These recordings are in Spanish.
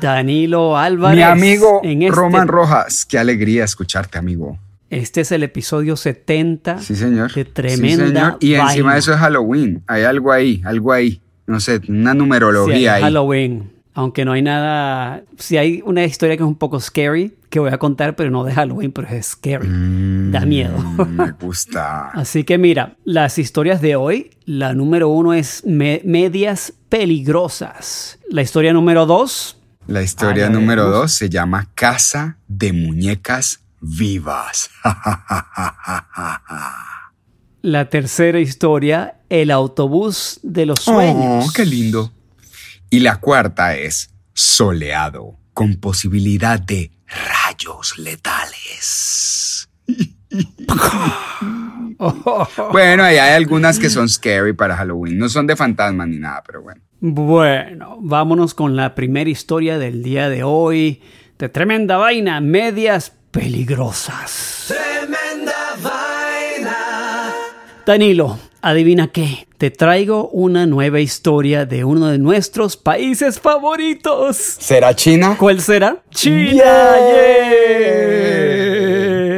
Danilo Álvarez. Mi amigo en este- Roman Rojas, qué alegría escucharte, amigo. Este es el episodio 70 Sí, señor. de Sí, Tremenda señor. Y Vaina. encima de eso es Halloween. Hay algo ahí, algo ahí. No sé, una Sí, numerología ahí. Halloween. Aunque no hay nada. Sí, hay una historia que es un poco scary que voy a contar, pero no de Halloween, pero es scary. da miedo. Mm, Me gusta. Así que mira, las historias de hoy, la número uno es me- medias peligrosas. La historia número dos, La historia número dos se llama Casa de Muñecas Vivas. la tercera historia, el autobús de los sueños. Oh, qué lindo. Y la cuarta es Soleado, con posibilidad de rayos letales. Bueno, ahí hay algunas que son scary para Halloween. No son de fantasmas ni nada, pero bueno. Bueno, vámonos con la primera historia del día de hoy. De tremenda vaina, medias peligrosas. Tremenda vaina. Danilo, adivina qué. Te traigo una nueva historia de uno de nuestros países favoritos. ¿Será China? ¿Cuál será? China. Yeah.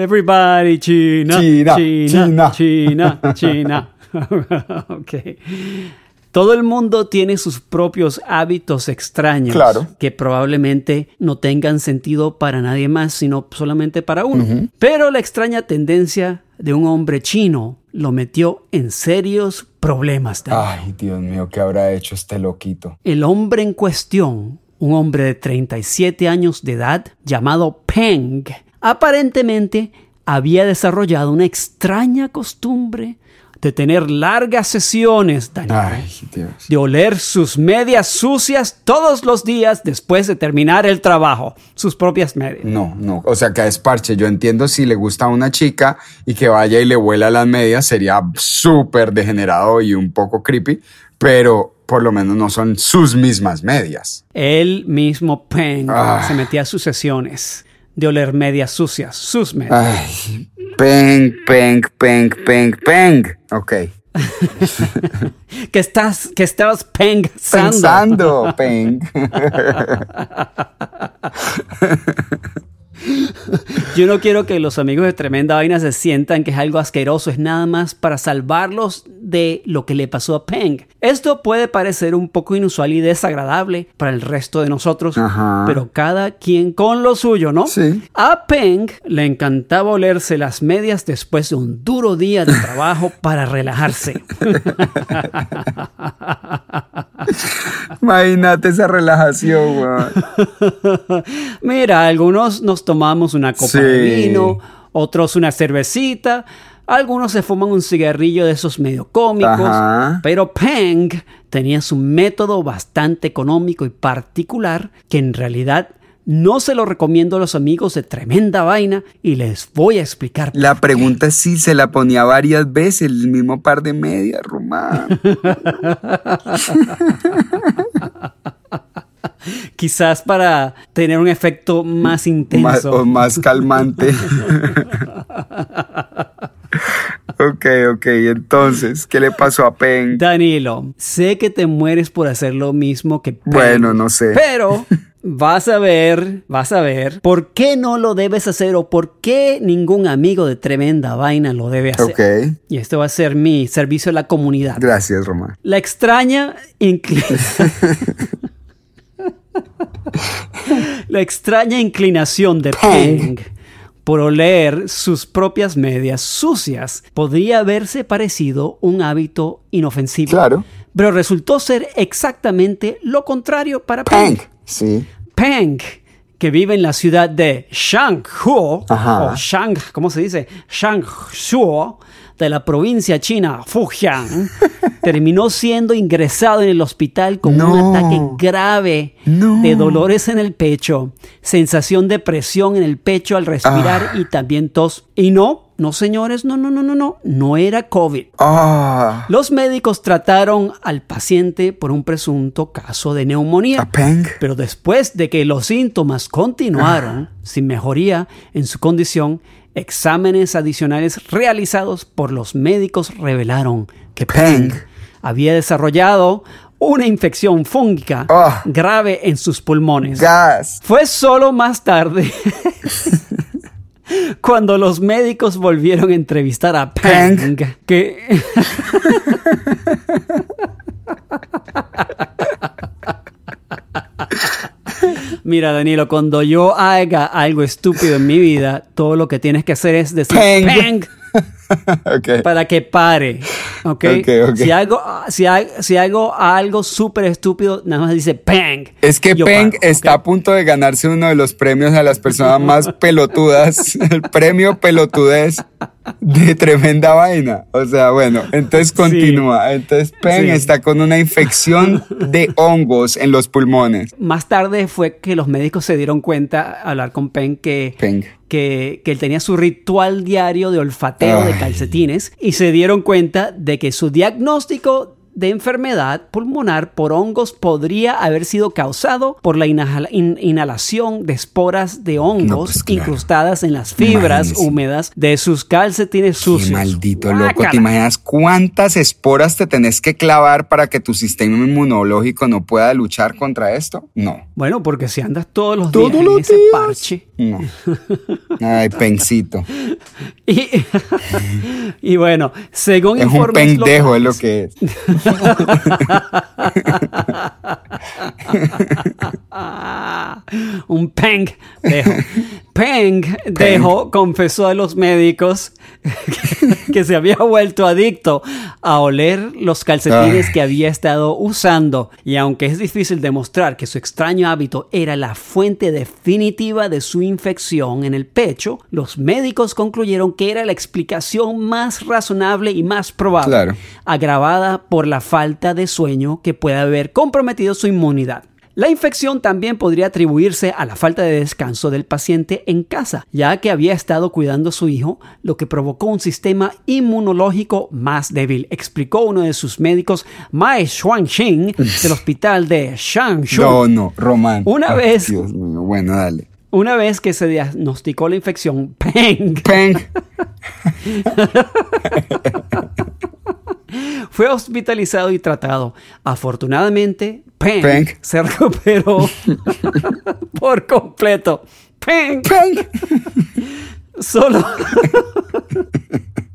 Everybody, China. China, China. China. China. ok. Todo el mundo tiene sus propios hábitos extraños Claro. que probablemente no tengan sentido para nadie más, sino solamente para uno. Pero la extraña tendencia de un hombre chino lo metió en serios problemas. Ay, Dios mío, ¿qué habrá hecho este loquito? El hombre en cuestión, un hombre de 37 años de edad llamado Peng, aparentemente había desarrollado una extraña costumbre de tener largas sesiones, Daniel, Ay, Dios. de oler sus medias sucias todos los días después de terminar el trabajo, sus propias medias. No, no, o sea que es parche. Yo entiendo si le gusta a una chica y que vaya y le vuela las medias, sería súper degenerado y un poco creepy, pero por lo menos no son sus mismas medias. Él mismo, Peng, Ah. se metía a sus sesiones de oler medias sucias, sus medias. Ay, peng, peng, peng, peng, peng. Ok. que estás, que estabas pensando. Pensando, peng. Yo no quiero que los amigos de Tremenda Vaina se sientan que es algo asqueroso, es nada más para salvarlos de lo que le pasó a Peng. Esto puede parecer un poco inusual y desagradable para el resto de nosotros, Ajá. pero cada quien con lo suyo, ¿no? Sí. A Peng le encantaba olerse las medias después de un duro día de trabajo para relajarse. Imagínate esa relajación, weón. Mira, algunos nos tomamos una copa de vino, otros una cervecita, algunos se fuman un cigarrillo de esos medio cómicos, Ajá. pero Peng tenía su método bastante económico y particular que en realidad no se lo recomiendo a los amigos de Tremenda Vaina y les voy a explicar. La pregunta es si se la ponía varias veces, el mismo par de medias, Román. Quizás para tener un efecto más más, intenso. o más calmante. ok, ok, entonces, ¿qué le pasó a Pen? Danilo, sé que te mueres por hacer lo mismo que Peng. Bueno, no sé. Pero vas a ver, vas a ver por qué no lo debes hacer o por qué ningún amigo de tremenda vaina lo debe hacer. Ok, Y esto va a ser mi servicio a la comunidad. gracias, Román. La extraña inclinación. La extraña inclinación de Peng por oler sus propias medias sucias podría haberse parecido un hábito inofensivo. Claro. Pero resultó ser exactamente lo contrario para Peng. Peng. Sí. Peng, que vive en la ciudad de Shanghuo, o Shang, ¿cómo se dice? Shanghuo, de la provincia china Fujian, terminó siendo ingresado en el hospital con un ataque grave No. de dolores en el pecho, sensación de presión en el pecho al respirar Ah. y también tos. Y no, no señores, no, no, no, no, no, no era COVID. Ah. Los médicos trataron al paciente por un presunto caso de neumonía. Pero después de que los síntomas continuaron sin mejoría en su condición, exámenes adicionales realizados por los médicos revelaron que Peng había desarrollado una infección fúngica Ah. grave en sus pulmones. Gas. Fue solo más tarde cuando los médicos volvieron a entrevistar a Peng, Peng. que Mira, Danilo, cuando yo haga algo estúpido en mi vida, todo lo que tienes que hacer es decir Peng. Para que pare. ¿ok? Ok, ok. Si hago, si, ha- si hago algo súper estúpido, nada más dice Peng. Es que Peng paro, está a punto de ganarse uno de los premios a las personas más pelotudas, el premio pelotudez de tremenda vaina. O sea, bueno, entonces continúa. Entonces Peng Sí. está con una infección de hongos en los pulmones. Más tarde fue que los médicos se dieron cuenta al hablar con Peng que, Peng. Que, que él tenía su ritual diario de olfateo de calcetines y se dieron cuenta de que su diagnóstico de enfermedad pulmonar por hongos podría haber sido causado por la inhala- in- inhalación de esporas de hongos pues, claro. incrustadas en las fibras Imagínese. húmedas de sus calcetines Qué sucios. maldito loco. Guácala. ¿Te imaginas cuántas esporas te tenés que clavar para que tu sistema inmunológico no pueda luchar contra esto? No. Bueno, porque si andas todos los Todos días en los ese días. parche, No. Ay, Pencito. Y, y bueno, según Es un pendejo, es lo que es. un Peng. Peng dejo confesó a los médicos que, que se había vuelto adicto a oler los calcetines Ay. que había estado usando. Y aunque es difícil demostrar que su extraño hábito era la fuente definitiva de su infección en el pecho, los médicos concluyeron que era la explicación más razonable y más probable Claro. agravada por la falta de sueño que puede haber comprometido su inmunidad. La infección también podría atribuirse a la falta de descanso del paciente en casa, ya que había estado cuidando a su hijo, lo que provocó un sistema inmunológico más débil, explicó uno de sus médicos, Mai Xuanxing, del hospital de Shangshu. No, no, Román. Una vez- Dios mío, bueno, dale. Una vez que se diagnosticó la infección, Peng Peng. fue hospitalizado y tratado. Afortunadamente, Peng, Peng. se recuperó por completo. Peng. Peng. Solo.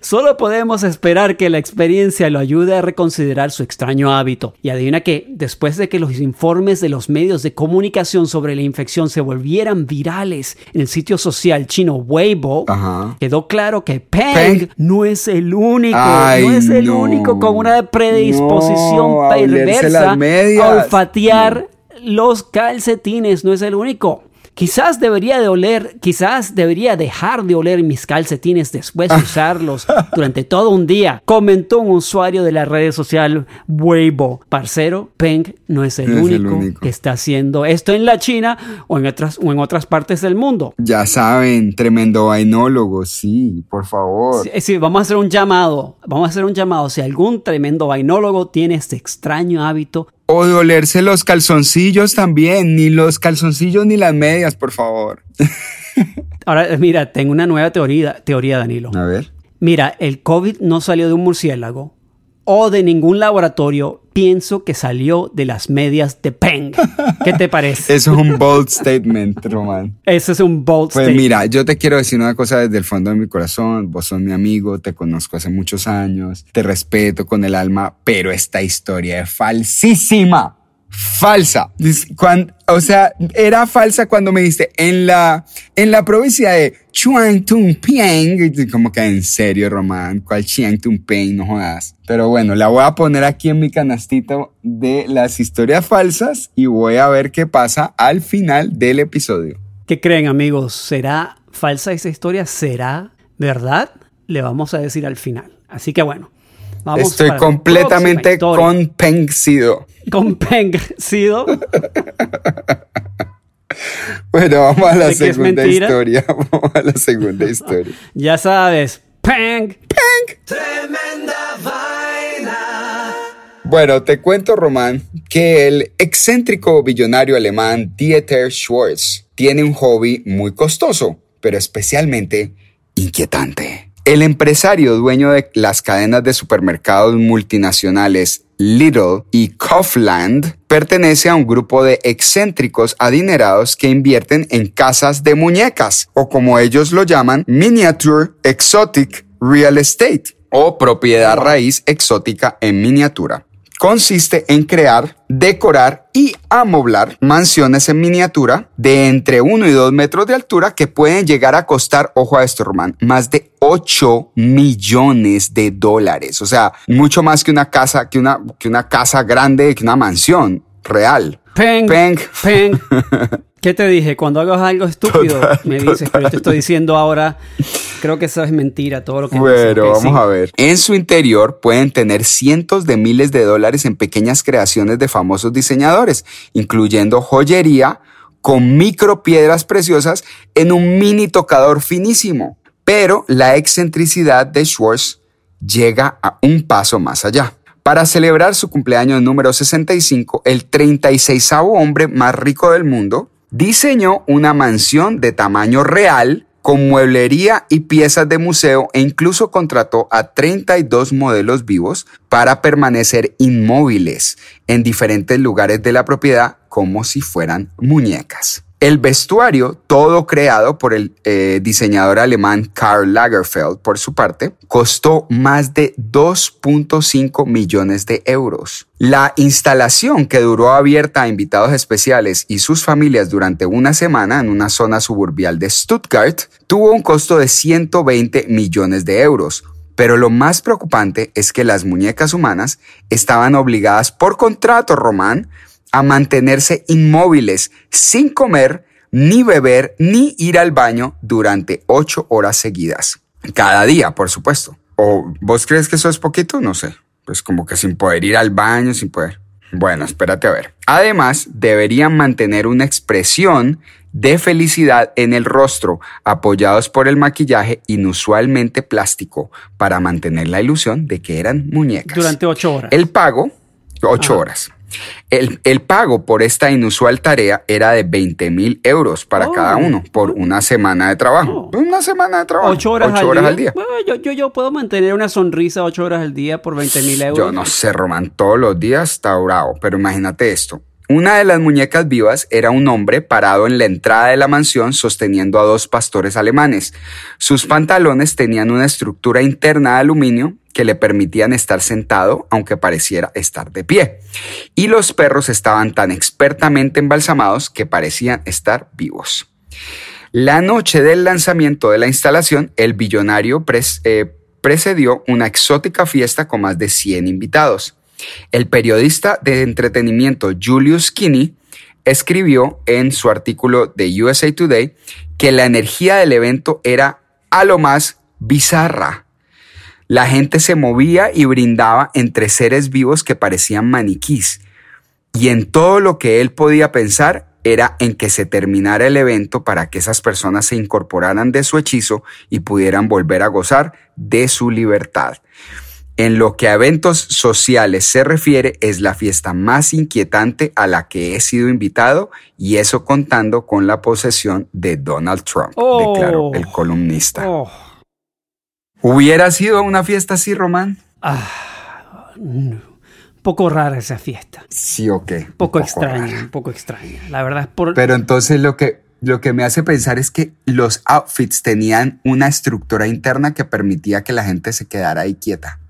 Solo podemos esperar que la experiencia lo ayude a reconsiderar su extraño hábito. Y adivina que, después de que los informes de los medios de comunicación sobre la infección se volvieran virales en el sitio social chino Weibo, Ajá. quedó claro que Peng, Peng. no es el único, Ay, no es el no. único con una predisposición No, perversa a olfatear los calcetines, no es el único. Quizás debería de oler, quizás debería dejar de oler mis calcetines después de usarlos durante todo un día, comentó un usuario de la red social Weibo. Parcero, Peng no es el, No es el único, único. que está haciendo esto en la China o en otras, o en otras partes del mundo. Ya saben, tremendo vainólogo, sí, por favor. Sí, sí, vamos a hacer un llamado, vamos a hacer un llamado. Si algún tremendo vainólogo tiene este extraño hábito, O de olerse los calzoncillos también, ni los calzoncillos ni las medias, por favor. ahora mira, tengo una nueva teoría, teoría Danilo. A ver. Mira, el COVID no salió de un murciélago o de ningún laboratorio. Pienso que salió de las medias de Peng. ¿Qué te parece? Eso es un bold statement, Román. Ese es un bold Pues statement. mira, yo te quiero decir una cosa desde el fondo de mi corazón. Vos sos mi amigo, te conozco hace muchos años, te respeto con el alma, pero esta historia es falsísima. Falsa. o sea, era falsa cuando me diste en la, en la provincia de Chuang Tung Piang. Como que en serio, Román, ¿cuál Chiang Tung Piang? No jodas. Pero bueno, la voy a poner aquí en mi canastito de las historias falsas y voy a ver qué pasa al final del episodio. ¿Qué creen, amigos? ¿Será falsa esa historia? ¿Será verdad? Le vamos a decir al final. Así que bueno, Estoy completamente convencido. Convencido. bueno, vamos a la segunda historia. Vamos a la segunda historia. ya sabes. Peng. Peng. Tremenda vaina. Bueno, te cuento, Román, que el excéntrico billonario alemán Dieter Schwartz tiene un hobby muy costoso, pero especialmente inquietante. El empresario dueño de las cadenas de supermercados multinacionales Little y Kaufland pertenece a un grupo de excéntricos adinerados que invierten en casas de muñecas, o como ellos lo llaman, Miniature Exotic Real Estate, o propiedad raíz exótica en miniatura consiste en crear, decorar y amoblar mansiones en miniatura de entre 1 y 2 metros de altura que pueden llegar a costar, ojo a esto, Román, más de 8 millones de dólares. O sea, mucho más que una casa, que una, que una casa grande, que una mansión real. Peng, peng, peng. ¿Qué te dije? Cuando hagas algo estúpido, me dices, pero yo te estoy diciendo ahora Creo que eso es mentira, todo lo que Bueno, vamos a ver. En su interior pueden tener cientos de miles de dólares en pequeñas creaciones de famosos diseñadores, incluyendo joyería con micropiedras preciosas en un mini tocador finísimo. Pero la excentricidad de Schwartz llega a un paso más allá. Para celebrar su cumpleaños número 65, el 36 hombre más rico del mundo diseñó una mansión de tamaño real con mueblería y piezas de museo e incluso contrató a 32 modelos vivos para permanecer inmóviles en diferentes lugares de la propiedad como si fueran muñecas. El vestuario, todo creado por el eh, diseñador alemán Karl Lagerfeld, por su parte, costó más de 2.5 millones de euros. La instalación, que duró abierta a invitados especiales y sus familias durante una semana en una zona suburbial de Stuttgart, tuvo un costo de 120 millones de euros. Pero lo más preocupante es que las muñecas humanas estaban obligadas por contrato román a mantenerse inmóviles sin comer, ni beber, ni ir al baño durante ocho horas seguidas. Cada día, por supuesto. ¿O vos crees que eso es poquito? No sé. Pues como que sin poder ir al baño, sin poder. Bueno, espérate a ver. Además, deberían mantener una expresión de felicidad en el rostro, apoyados por el maquillaje inusualmente plástico, para mantener la ilusión de que eran muñecas. Durante ocho horas. El pago, ocho horas. El, pago por esta inusual tarea era de 20 mil euros para oh. cada uno por una semana de trabajo. Oh. Una semana de trabajo. Ocho horas, al, día? yo, yo, puedo mantener una sonrisa ocho horas al día por 20 mil euros. Yo no sé, Román, todos los días está bravo, pero imagínate esto. Una de las muñecas vivas era un hombre parado en la entrada de la mansión sosteniendo a dos pastores alemanes. Sus pantalones tenían una estructura interna de aluminio que le permitían estar sentado aunque pareciera estar de pie. Y los perros estaban tan expertamente embalsamados que parecían estar vivos. La noche del lanzamiento de la instalación, el billonario eh, precedió una exótica fiesta con más de 100 invitados. El periodista de entretenimiento Julius Kinney escribió en su artículo de USA Today que la energía del evento era a lo más bizarra. La gente se movía y brindaba entre seres vivos que parecían maniquís, y en todo lo que él podía pensar era en que se terminara el evento para que esas personas se incorporaran de su hechizo y pudieran volver a gozar de su libertad. En lo que a eventos sociales se refiere, es la fiesta más inquietante a la que he sido invitado y eso contando con la posesión de Donald Trump, declaró el oh. columnista. Oh. ¿Hubiera sido una fiesta así, Román? Ah, poco rara esa fiesta. Sí, o qué. Poco, extraña, un poco extraña. La verdad es por... Pero entonces lo que, lo que me hace pensar es que los outfits tenían una estructura interna que permitía que la gente se quedara ahí quieta.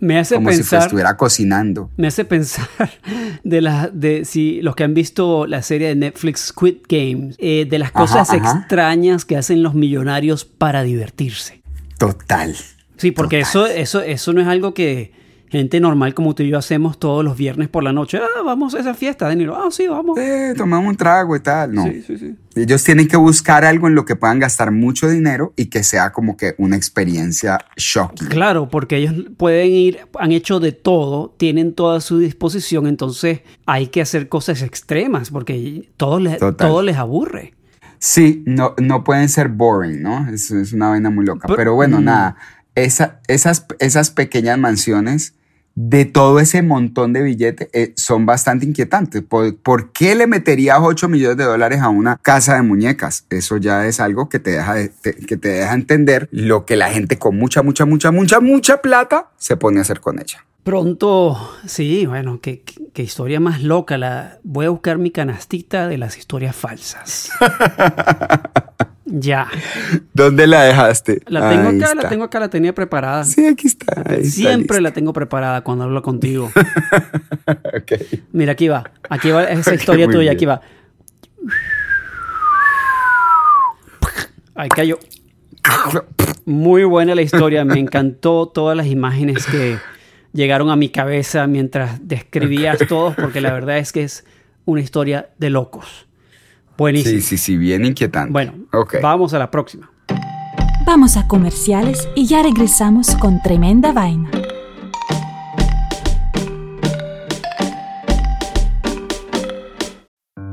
Me hace como pensar. si estuviera cocinando. Me hace pensar de la, de si los que han visto la serie de Netflix Squid Games, eh, de las cosas Ajá, ajá. extrañas que hacen los millonarios para divertirse. Total. Sí, porque eso, eso, eso no es algo que gente normal como tú y yo hacemos todos los viernes por la noche. Ah, vamos a esa fiesta, Danilo. Ah, sí, vamos. Eh, tomamos un trago y tal. No. Sí, sí, sí. Ellos tienen que buscar algo en lo que puedan gastar mucho dinero y que sea como que una experiencia shocking. Claro, porque ellos pueden ir, han hecho de todo, tienen toda a su disposición, entonces hay que hacer cosas extremas porque todo les, Total. todo les aburre. Sí, no, no pueden ser boring, ¿no? Es, es una vaina muy loca. Pero- Pero bueno, mm. nada, esa, esas, esas pequeñas mansiones de todo ese montón de billetes eh, son bastante inquietantes. ¿Por, por qué le meterías 8 millones de dólares a una casa de muñecas? Eso ya es algo que te deja, te- que te deja entender lo que la gente con mucha, mucha, mucha, mucha, mucha plata se pone a hacer con ella. Pronto, sí, bueno, qué, qué- qué historia más loca. La, voy a buscar mi canastita de las historias falsas. ya. ¿Dónde la dejaste? La tengo Ahí acá, la tengo acá, la tenía preparada. Sí, aquí está. ahí está, Siempre la tengo preparada cuando hablo contigo. Ok. Mira, aquí va. Aquí va esa historia tuya. bien. Aquí va. Ahí cayó. Muy buena la historia. Me encantó todas las imágenes que llegaron a mi cabeza mientras describías todos, porque la verdad es que es una historia de locos. Buenísimo. Sí, sí, sí, bien inquietante. Bueno, Ok. vamos a la próxima. Vamos a comerciales y ya regresamos con tremenda vaina.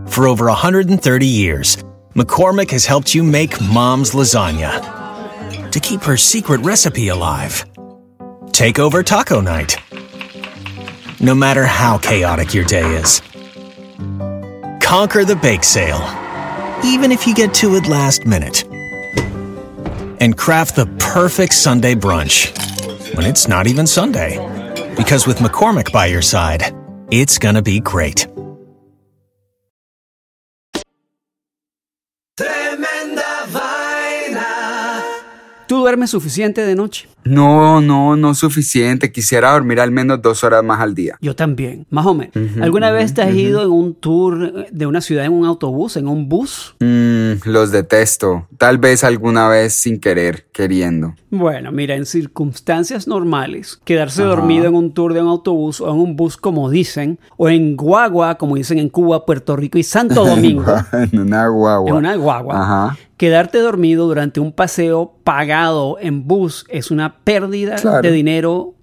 For over 130 years, McCormick has helped you make mom's lasagna to keep her secret recipe alive. Take over taco night. No matter how chaotic your day is, conquer the bake sale, even if you get to it last minute. And craft the perfect Sunday brunch when it's not even Sunday. Because with McCormick by your side, it's gonna be great. Duermes suficiente de noche? No, no, no suficiente. Quisiera dormir al menos dos horas más al día. Yo también, más o menos. ¿Alguna vez te has ido en un tour de una ciudad en un autobús, en un bus? Mm, los detesto. Tal vez alguna vez sin querer, queriendo. Bueno, mira, en circunstancias normales, quedarse dormido en un tour de un autobús o en un bus, como dicen, o en guagua, como dicen en Cuba, Puerto Rico y Santo Domingo, en una guagua. en una guagua, Ajá. quedarte dormido durante un paseo pagado en bus es una pérdida Claro. de dinero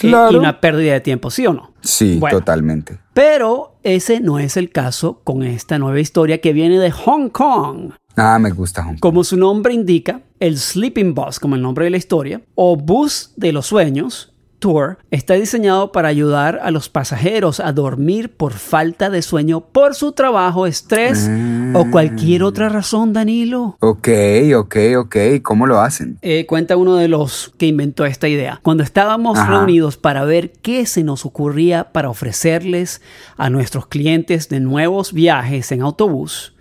Claro. y una pérdida de tiempo, ¿sí o no? Sí, Bueno. totalmente. Pero ese no es el caso con esta nueva historia que viene de Hong Kong. Ah, me gusta. Hong Kong. Como su nombre indica, el Sleeping Bus, como el nombre de la historia, o Bus de los Sueños, Tour, está diseñado para ayudar a los pasajeros a dormir por falta de sueño por su trabajo, estrés o cualquier otra razón, Danilo. Ok, ok, ok. ¿Cómo lo hacen? Eh, cuenta uno de los que inventó esta idea. Cuando estábamos Ajá. reunidos para ver qué se nos ocurría para ofrecerles a nuestros clientes de nuevos viajes en autobús,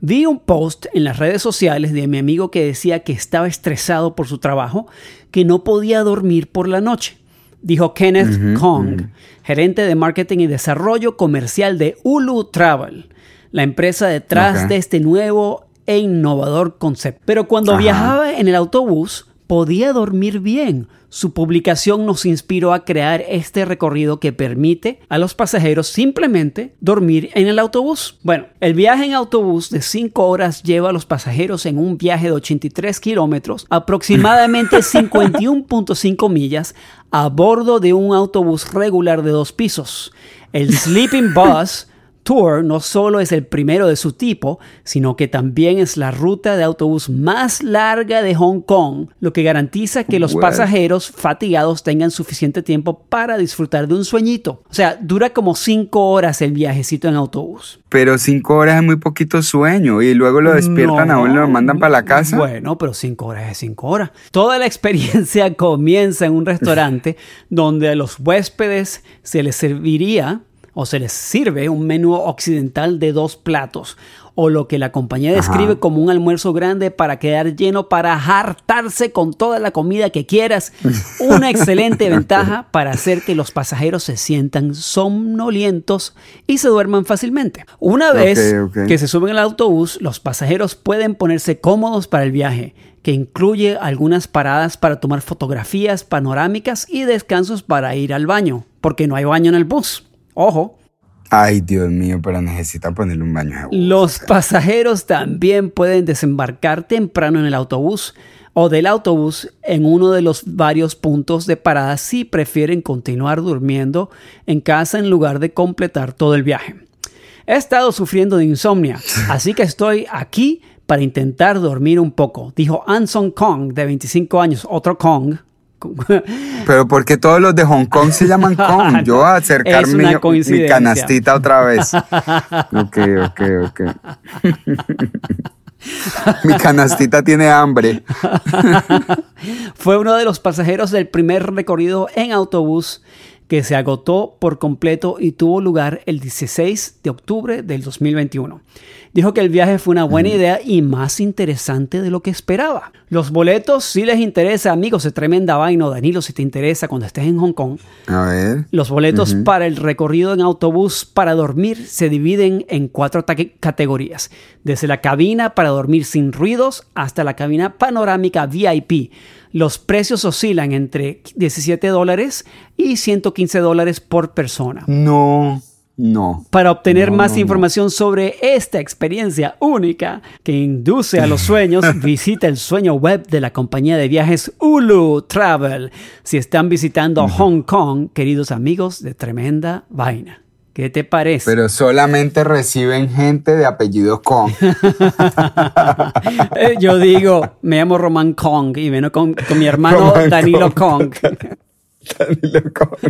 vi un post en las redes sociales de mi amigo que decía que estaba estresado por su trabajo, que no podía dormir por la noche. Dijo Kenneth Kong, gerente de marketing y desarrollo comercial de Ulu Travel, la empresa detrás de este nuevo e innovador concepto. Pero cuando Ajá. viajaba en el autobús, podía dormir bien. Su publicación nos inspiró a crear este recorrido que permite a los pasajeros simplemente dormir en el autobús. Bueno, el viaje en autobús de 5 horas lleva a los pasajeros en un viaje de 83 kilómetros, aproximadamente 51.5 millas, a bordo de un autobús regular de dos pisos. El Sleeping Bus Tour no solo es el primero de su tipo, sino que también es la ruta de autobús más larga de Hong Kong, lo que garantiza que los pasajeros fatigados tengan suficiente tiempo para disfrutar de un sueñito. O sea, dura como cinco horas el viajecito en autobús. Pero cinco horas es muy poquito sueño y luego lo despiertan a uno y lo mandan para la casa. Bueno, pero cinco horas es cinco horas. Toda la experiencia comienza en un restaurante donde a los huéspedes se les serviría o se les sirve un menú occidental de dos platos, o lo que la compañía describe como un almuerzo grande para quedar lleno para hartarse con toda la comida que quieras. Una excelente ventaja para hacer que los pasajeros se sientan somnolientos y se duerman fácilmente. Una vez que se suben al autobús, los pasajeros pueden ponerse cómodos para el viaje que incluye algunas paradas para tomar fotografías panorámicas y descansos para ir al baño, porque no hay baño en el bus. Ojo, Ay, Dios mío, pero necesitan ponerle un baño. Los pasajeros también pueden desembarcar temprano en el autobús o del autobús en uno de los varios puntos de parada si prefieren continuar durmiendo en casa en lugar de completar todo el viaje. He estado sufriendo de insomnia, así que estoy aquí para intentar dormir un poco, dijo Anson Kong, de 25 años, otro Kong, pero porque todos los de Hong Kong se llaman Kong. Yo voy a acercar mi, mi, canastita otra vez. Ok, ok, ok. mi canastita tiene hambre. Fue uno de los pasajeros del primer recorrido en autobús que se agotó por completo y tuvo lugar el 16 de octubre del 2021. Dijo que el viaje fue una buena idea y más interesante de lo que esperaba. Los boletos, si les interesa, amigos, es tremenda vaina, Danilo, si te interesa cuando estés en Hong Kong. A ver. Los boletos para el recorrido en autobús para dormir se dividen en cuatro categorías. Desde la cabina para dormir sin ruidos hasta la cabina panorámica VIP. Los precios oscilan entre 17 dólares y 115 dólares por persona. No. No. Para obtener más información sobre esta experiencia única que induce a los sueños, visita el sueño web de la compañía de viajes Ulu Travel. Si están visitando Hong Kong, queridos amigos de Tremenda Vaina. ¿Qué te parece? Pero solamente reciben gente de apellido Kong. Eh, yo digo, me llamo Roman Kong y vengo con, mi hermano Danilo Kong.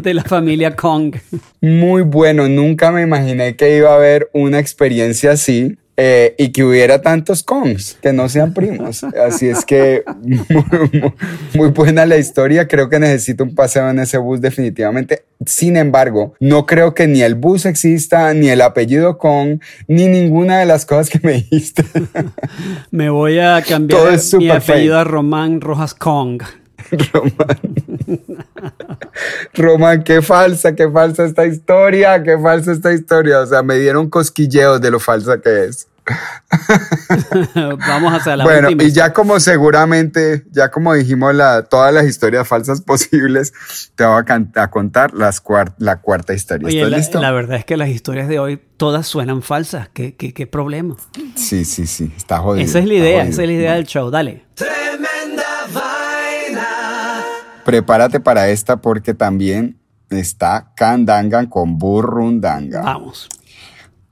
De la familia Kong. Muy bueno, nunca me imaginé que iba a haber una experiencia así. Eh, y que hubiera tantos Kongs que no sean primos. Así es que muy, buena la historia. Creo que necesito un paseo en ese bus definitivamente. Sin embargo, no creo que ni el bus exista, ni el apellido Kong, ni ninguna de las cosas que me dijiste. me voy a cambiar mi apellido a Román Rojas Kong. Román. Román, qué falsa, qué falsa esta historia, qué falsa esta historia. O sea, me dieron cosquilleos de lo falsa que es. Vamos a hacer la Bueno, y ya como seguramente, ya como dijimos la, todas las historias falsas posibles, te voy a, contar las la cuarta historia. ¿Estás la, listo? La verdad es que las historias de hoy todas suenan falsas. ¿Qué, qué, qué problema? Sí, sí, sí. Está jodido. Esa es la idea, esa es la idea del show. Dale. Prepárate para esta porque también está Kandangan con Burrundanga. Vamos.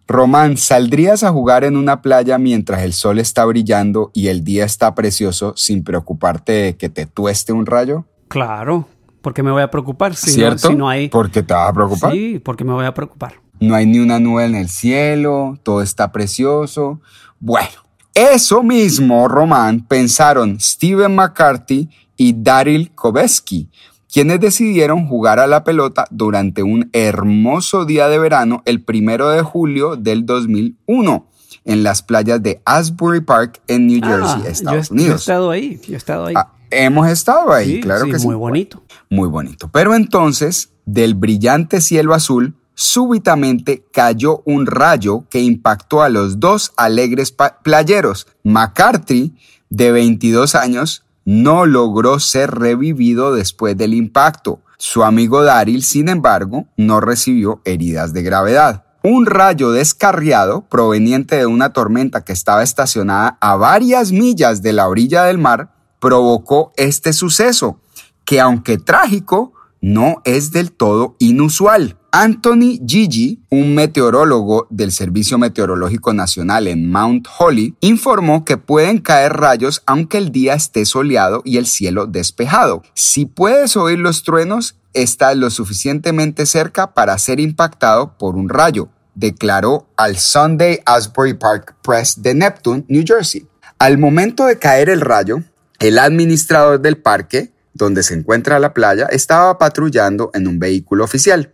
Román, ¿saldrías a jugar en una playa mientras el sol está brillando y el día está precioso sin preocuparte de que te tueste un rayo? Claro, porque me voy a preocupar. Si ¿Cierto? No, si no hay... ¿Porque te vas a preocupar? Sí, porque me voy a preocupar. No hay ni una nube en el cielo, todo está precioso. Bueno, eso mismo, Román, pensaron Steven McCarthy y Daryl Kobeski, quienes decidieron jugar a la pelota durante un hermoso día de verano el primero de julio del 2001 en las playas de Asbury Park en New Jersey, ah, Estados Unidos. Yo he estado ahí, yo he estado ahí. Ah, hemos estado ahí, claro que sí. Muy bonito. Muy bonito. Pero entonces, del brillante cielo azul, súbitamente cayó un rayo que impactó a los dos alegres playeros. McCarthy, de 22 años, no logró ser revivido después del impacto. Su amigo Daryl, sin embargo, no recibió heridas de gravedad. Un rayo descarriado proveniente de una tormenta que estaba estacionada a varias millas de la orilla del mar provocó este suceso, que aunque trágico, no es del todo inusual. Anthony Gigi, un meteorólogo del Servicio Meteorológico Nacional en Mount Holly, informó que pueden caer rayos aunque el día esté soleado y el cielo despejado. Si puedes oír los truenos, estás lo suficientemente cerca para ser impactado por un rayo, declaró al Sunday Asbury Park Press de Neptune, New Jersey. Al momento de caer el rayo, el administrador del parque, donde se encuentra la playa, estaba patrullando en un vehículo oficial.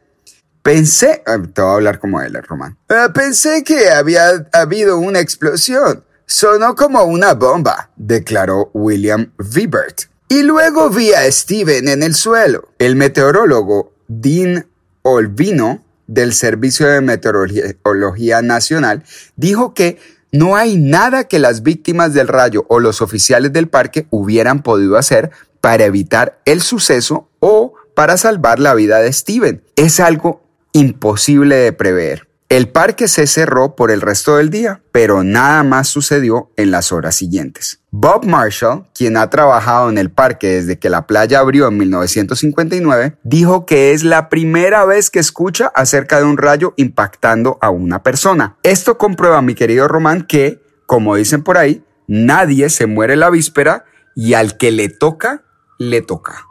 Pensé, ah, te voy a hablar como él, Román. Ah, pensé que había habido una explosión. Sonó como una bomba, declaró William Vibert. Y luego vi a Steven en el suelo. El meteorólogo Dean Olvino del Servicio de Meteorología Nacional dijo que no hay nada que las víctimas del rayo o los oficiales del parque hubieran podido hacer para evitar el suceso o para salvar la vida de Steven. Es algo imposible de prever. El parque se cerró por el resto del día, pero nada más sucedió en las horas siguientes. Bob Marshall, quien ha trabajado en el parque desde que la playa abrió en 1959, dijo que es la primera vez que escucha acerca de un rayo impactando a una persona. Esto comprueba, mi querido Román, que, como dicen por ahí, nadie se muere la víspera y al que le toca, le toca.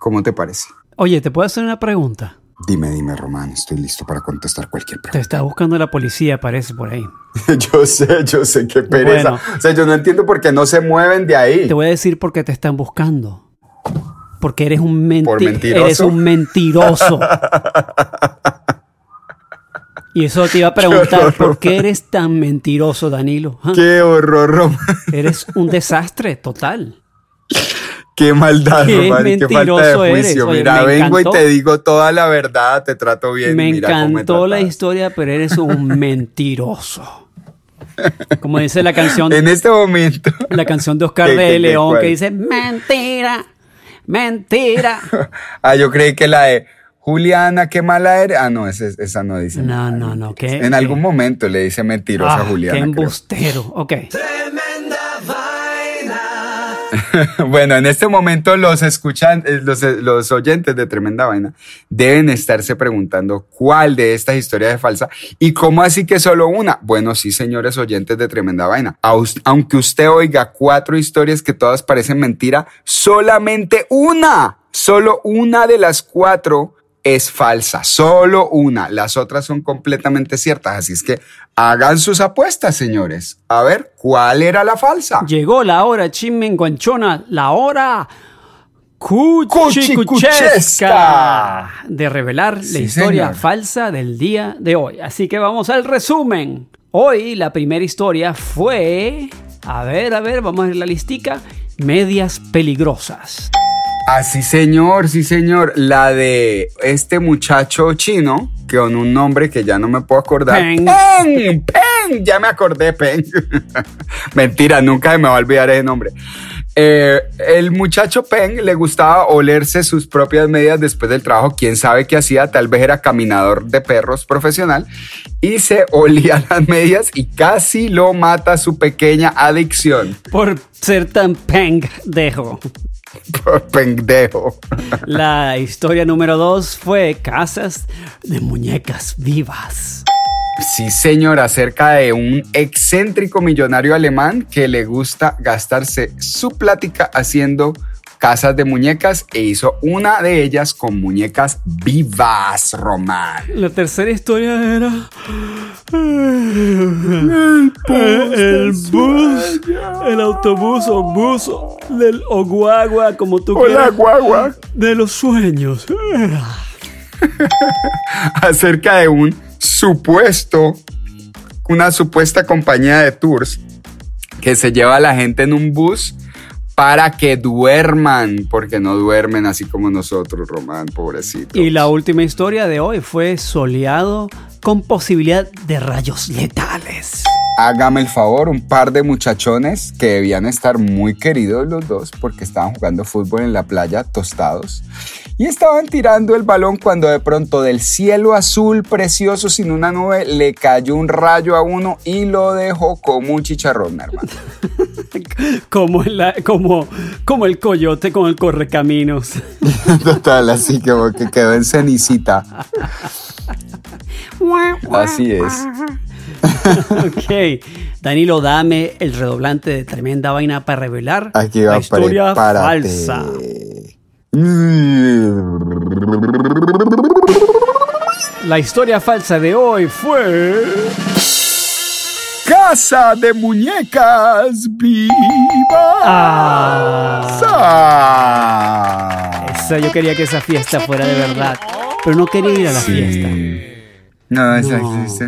¿Cómo te parece? Oye, ¿te puedo hacer una pregunta? Dime, dime, Román, estoy listo para contestar cualquier pregunta. Te está buscando la policía, parece, por ahí. yo sé, yo sé, qué pereza. o sea, yo no entiendo por qué no se mueven de ahí. Te voy a decir por qué te están buscando. Porque eres un, mentiroso. eres un mentiroso. y eso te iba a preguntar, ¿por qué eres tan mentiroso, Danilo? ¿Ah? Qué horror, Román. Eres un desastre total. Qué maldad, qué, qué falta de juicio. Mira, vengo y te digo toda la verdad, te trato bien. Me encantó la historia, pero eres un mentiroso. Como dice la canción. En este momento. La canción de Oscar de León que dice: Mentira, mentira. ah, yo creí que la de. Juliana, qué mala eres. Ah, no, esa, no dice. No, no, no. ¿qué? En algún momento le dice mentirosa a ah, Juliana. Qué embustero. Ok. bueno, en este momento los escuchan, eh, los, eh, los, oyentes de Tremenda Vaina deben estarse preguntando cuál de estas historias es falsa y cómo así que solo una. Bueno, sí, señores oyentes de Tremenda Vaina. Aunque usted oiga cuatro historias que todas parecen mentira, solamente una, solo una de las cuatro es falsa, solo una, las otras son completamente ciertas, así es que hagan sus apuestas, señores. A ver, ¿cuál era la falsa? Llegó la hora chimenguanchona, la hora cuchicuchesca de revelar la historia falsa del día de hoy. Así que vamos al resumen. Hoy la primera historia fue, a ver, a ver, vamos a ver la listica, medias peligrosas. Ah, sí, señor, sí, señor. La de este muchacho chino, que con un nombre que ya no me puedo acordar. Peng. Peng, Peng. Ya me acordé, Peng. Mentira, nunca me va a olvidar ese nombre. Eh, el muchacho Peng le gustaba olerse sus propias medias después del trabajo. Quién sabe qué hacía, tal vez era caminador de perros profesional. Y se olía las medias y casi lo mata su pequeña adicción. Por ser tan pendejo. Pendejo. La historia número dos fue Casas de Muñecas Vivas. Sí, señor, acerca de un excéntrico millonario alemán que le gusta gastarse su plática haciendo casas de muñecas e hizo una de ellas con muñecas vivas, Román. La tercera historia era el bus, el, autobús o bus del o guagua, como tú Hola, guagua. De los sueños. Acerca de un supuesto, una supuesta compañía de tours que se lleva a la gente en un bus para que duerman, porque no duermen así como nosotros, Román, pobrecito. Y la última historia de hoy fue soleado con posibilidad de rayos letales. Hágame el favor, un par de muchachones que debían estar muy queridos los dos porque estaban jugando fútbol en la playa tostados y estaban tirando el balón cuando de pronto del cielo azul precioso sin una nube le cayó un rayo a uno y lo dejó como un chicharrón, hermano. como, como, como el coyote con el correcaminos. Total, así como que quedó en cenicita. Así es. ok. Danilo, dame el redoblante de tremenda vaina para revelar Aquí va, la historia falsa. La historia falsa de hoy fue. Casa de muñecas vivas. Ah. Eso, yo quería que esa fiesta fuera de verdad. pero no quería ir a la Sí. fiesta. No, esa, No. esa-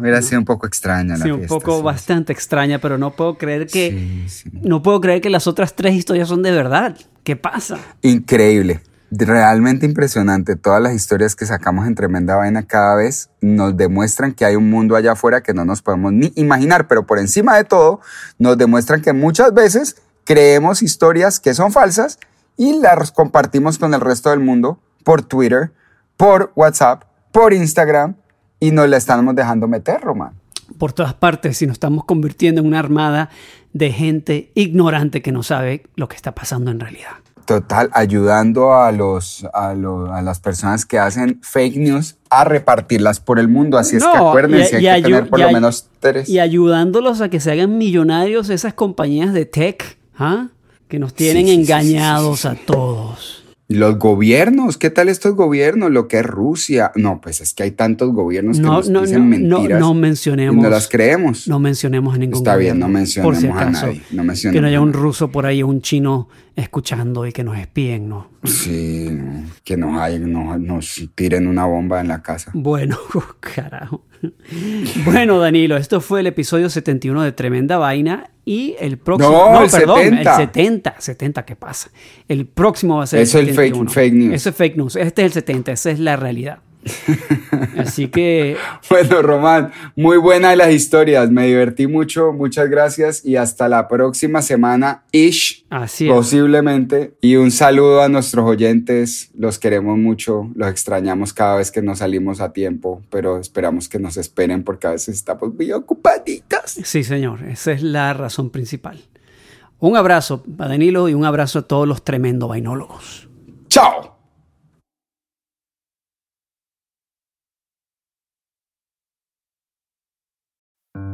hubiera sido un poco extraña la Sí, un poco sí. bastante extraña, pero no puedo creer que sí. no puedo creer que las otras tres historias son de verdad. ¿Qué pasa? Increíble. Realmente impresionante. Todas las historias que sacamos en Tremenda Vaina cada vez nos demuestran que hay un mundo allá afuera que no nos podemos ni imaginar, pero por encima de todo nos demuestran que muchas veces creemos historias que son falsas y las compartimos con el resto del mundo por Twitter, por WhatsApp, por Instagram y nos la estamos dejando meter, Román. Por todas partes, y nos estamos convirtiendo en una armada de gente ignorante que no sabe lo que está pasando en realidad. Total, ayudando a, los, a, lo- a las personas que hacen fake news a repartirlas por el mundo. Así es que acuérdense, y- y hay que tener por lo menos tres. Y ayudándolos a que se hagan millonarios esas compañías de tech, ¿ah? que nos tienen sí, engañados sí, sí, a todos. Y Los gobiernos, ¿qué tal estos gobiernos? Lo que es Rusia. No, pues es que hay tantos gobiernos que No, nos no, dicen no, mentiras. no y mencionemos. no las creemos. No mencionemos a ningún Está bien, gobierno, no mencionemos por si a acaso, nadie, no mencionemos que no haya a un ruso por ahí o un chino escuchando y que nos espíen, ¿no? Sí, no, que nos, hay- no- nos tiren una bomba en la casa. Bueno, carajo. Bueno, Danilo, esto fue el episodio 71 de Tremenda Vaina y el próximo... No, el perdón, 70. el 70. 70, ¿qué pasa? El próximo va a ser Eso es el el fake- 71. fake news. Eso es fake news. Este es el 70, esa es la realidad. Así que Bueno, Román, muy buenas las historias. Me divertí mucho. Muchas gracias y hasta la próxima semana. Ish. así es. Posiblemente. Y un saludo a nuestros oyentes. Los queremos mucho. Los extrañamos cada vez que nos salimos a tiempo, pero esperamos que nos esperen porque a veces estamos muy ocupaditos. Sí, señor, esa es la razón principal. Un abrazo a Danilo y un abrazo a todos los tremendo vainólogos. ¡Chao!